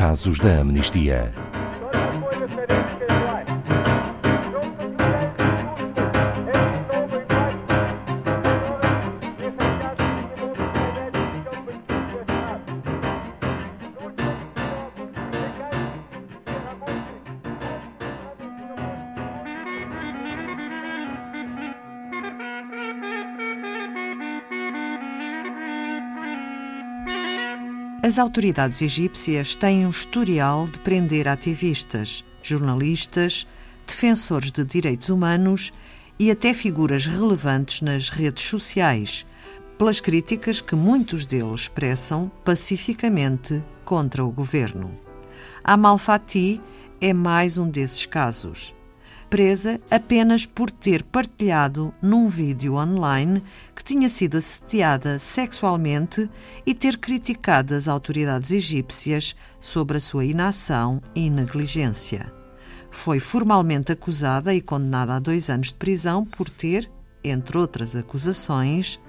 casos da amnistia. As autoridades egípcias têm um historial de prender ativistas, jornalistas, defensores de direitos humanos e até figuras relevantes nas redes sociais, pelas críticas que muitos deles expressam pacificamente contra o governo. Amal Fati é mais um desses casos presa apenas por ter partilhado num vídeo online que tinha sido assediada sexualmente e ter criticado as autoridades egípcias sobre a sua inação e negligência. Foi formalmente acusada e condenada a dois anos de prisão por ter, entre outras acusações,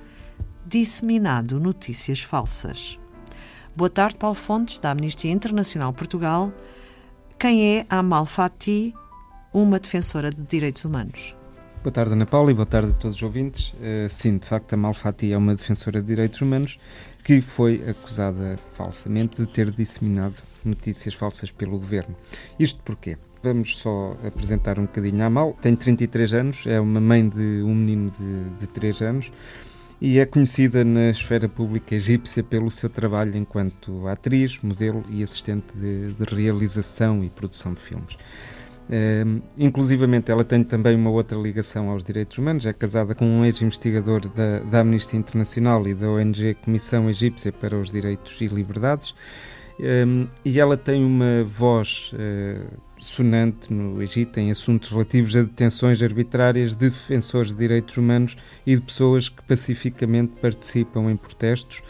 disseminado notícias falsas. Boa tarde, Paulo Fontes, da Amnistia Internacional Portugal. Quem é Amal Fati uma defensora de direitos humanos. Boa tarde, Ana Paula, e boa tarde a todos os ouvintes. Uh, sim, de facto, a Malfati é uma defensora de direitos humanos que foi acusada falsamente de ter disseminado notícias falsas pelo governo. Isto porquê? Vamos só apresentar um bocadinho a Mal. Tem 33 anos, é uma mãe de um menino de, de 3 anos e é conhecida na esfera pública egípcia pelo seu trabalho enquanto atriz, modelo e assistente de, de realização e produção de filmes. Uh, inclusivamente, ela tem também uma outra ligação aos direitos humanos. É casada com um ex-investigador da, da Amnistia Internacional e da ONG Comissão Egípcia para os Direitos e Liberdades. Um, e ela tem uma voz uh, sonante no Egito em assuntos relativos a detenções arbitrárias de defensores de direitos humanos e de pessoas que pacificamente participam em protestos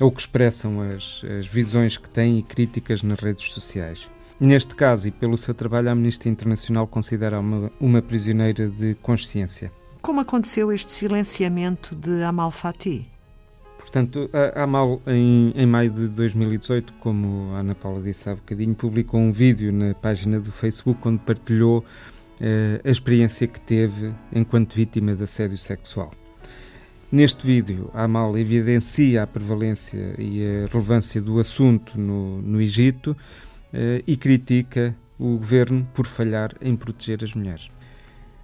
ou que expressam as, as visões que têm e críticas nas redes sociais. Neste caso, e pelo seu trabalho, a Amnistia Internacional considera uma, uma prisioneira de consciência. Como aconteceu este silenciamento de Amal Fati? Portanto, a Amal, em, em maio de 2018, como a Ana Paula disse há bocadinho, publicou um vídeo na página do Facebook onde partilhou eh, a experiência que teve enquanto vítima de assédio sexual. Neste vídeo, a Amal evidencia a prevalência e a relevância do assunto no, no Egito, e critica o governo por falhar em proteger as mulheres.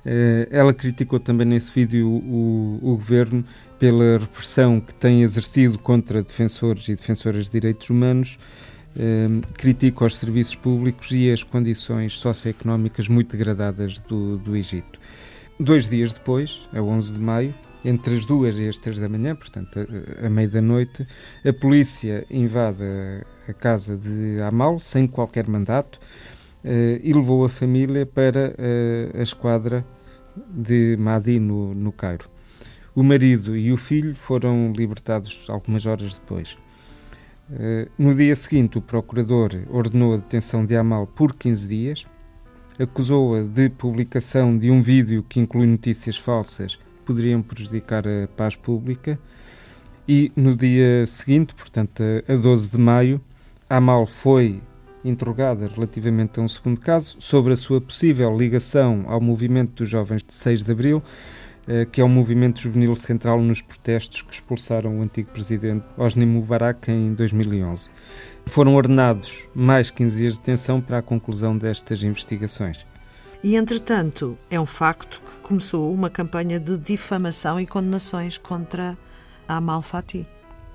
Uh, ela criticou também nesse vídeo o, o, governo pela repressão que tem exercido contra defensores e defensoras de direitos humanos, uh, critica os serviços públicos e as condições socioeconómicas muito degradadas do, do Egito. Dois dias depois, a 11 de maio, entre as duas e as três da manhã, portanto, a, a meio da noite, a polícia invade a, casa de Amal sem qualquer mandato uh, e levou a família para uh, a esquadra de Madi, no, no Cairo. O marido e o filho foram libertados algumas horas depois. Uh, no dia seguinte, o procurador ordenou a detenção de Amal por 15 dias, acusou-a de publicação de um vídeo que inclui notícias falsas poderiam prejudicar a paz pública. E no dia seguinte, portanto, a 12 de maio, Amal foi interrogada relativamente a um segundo caso sobre a sua possível ligação ao movimento dos jovens de 6 de abril, eh, que é um movimento juvenil central nos protestos que expulsaram o antigo presidente Hosni Mubarak em 2011. Foram ordenados mais 15 dias de detenção para a conclusão destas investigações. E, entretanto, é um facto que começou uma campanha de difamação e condenações contra a Amal Fati.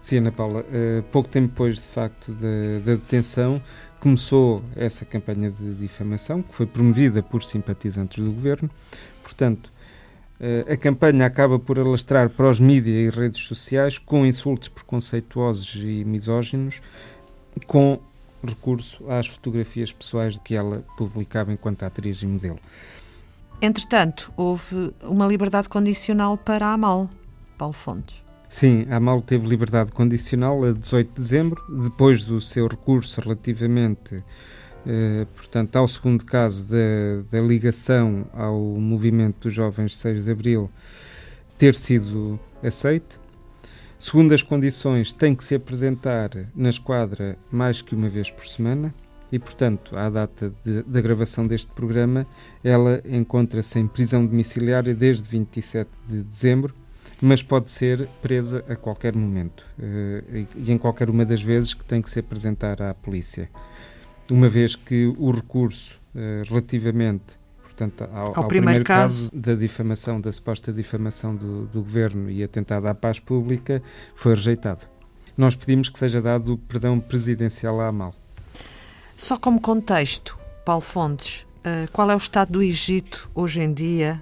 Sim, Ana Paula. Uh, pouco tempo depois, de facto, da, da, detenção, começou essa campanha de difamação, que foi promovida por simpatizantes do governo. Portanto, uh, a campanha acaba por alastrar para os mídias e redes sociais com insultos preconceituosos e misóginos, com recurso às fotografias pessoais que ela publicava enquanto atriz e modelo. Entretanto, houve uma liberdade condicional para a Amal, Paulo Fontes. Sim, a Amal teve liberdade condicional a 18 de dezembro, depois do seu recurso relativamente, eh, portanto, ao segundo caso da, da ligação ao movimento dos jovens de 6 de abril ter sido aceite. Segundo as condições, tem que se apresentar na esquadra mais que uma vez por semana. e, portanto, à data de, da gravação deste programa, ela encontra-se em prisão domiciliária desde 27 de dezembro, mas pode ser presa a qualquer momento uh, e, em qualquer uma das vezes que tem que se apresentar à polícia. Uma vez que o recurso uh, relativamente portanto, ao, ao, ao primeiro, primeiro caso, caso, da difamação, da suposta difamação do, do governo e atentado à paz pública, foi rejeitado. Nós pedimos que seja dado o perdão presidencial à Amal. Só como contexto, Paulo Fontes, uh, qual é o estado do Egito hoje em dia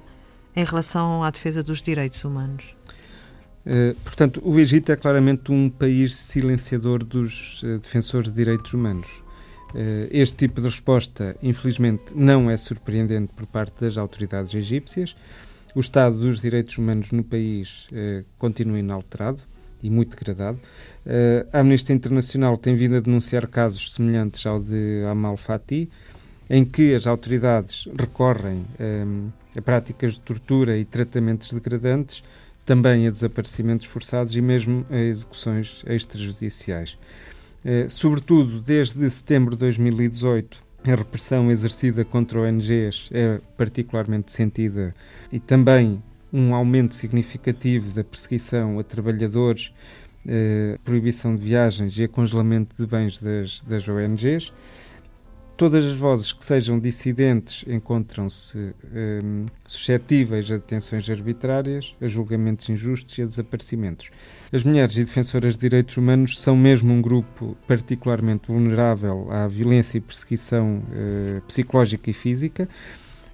em relação à defesa dos direitos humanos? Uh, portanto, o Egito é claramente um país silenciador dos uh, defensores de direitos humanos. Este tipo de resposta, infelizmente, não é surpreendente por parte das autoridades egípcias. O estado dos direitos humanos no país continua inalterado e muito degradado. Uh, a Amnistia Internacional tem vindo a denunciar casos semelhantes ao de Amal Fati, em que as autoridades recorrem eh, a práticas de tortura e tratamentos degradantes, também a desaparecimentos forçados e mesmo a execuções extrajudiciais. Uh, sobretudo, desde setembro de 2018, a repressão exercida contra ONGs é particularmente sentida e também um aumento significativo da perseguição a trabalhadores, eh, proibição de viagens e a congelamento de bens das, das ONGs. Todas as vozes que sejam dissidentes encontram-se eh, suscetíveis a detenções arbitrárias, a julgamentos injustos e a desaparecimentos. As mulheres e defensoras de direitos humanos são mesmo um grupo particularmente vulnerável à violência e perseguição eh, psicológica e física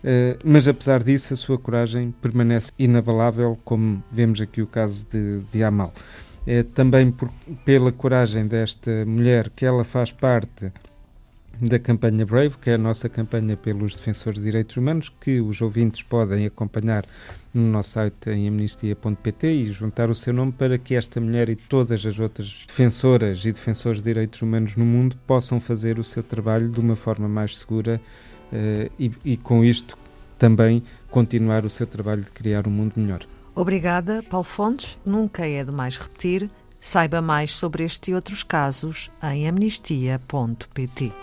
Uh, mas apesar disso, a sua coragem permanece inabalável, como vemos aqui o caso de, de Amal. É também por, pela coragem desta mulher que ela faz parte da campanha Brave, que é a nossa campanha pelos defensores de direitos humanos, que os ouvintes podem acompanhar no nosso site em amnistia.pt e juntar o seu nome para que esta mulher e todas as outras defensoras e defensores de direitos humanos no mundo possam fazer o seu trabalho de uma forma mais segura uh, e, e com isto também continuar o seu trabalho de criar um mundo melhor. Obrigada, Paulo Fontes. Nunca é demais repetir. Saiba mais sobre este e outros casos em amnistia.pt.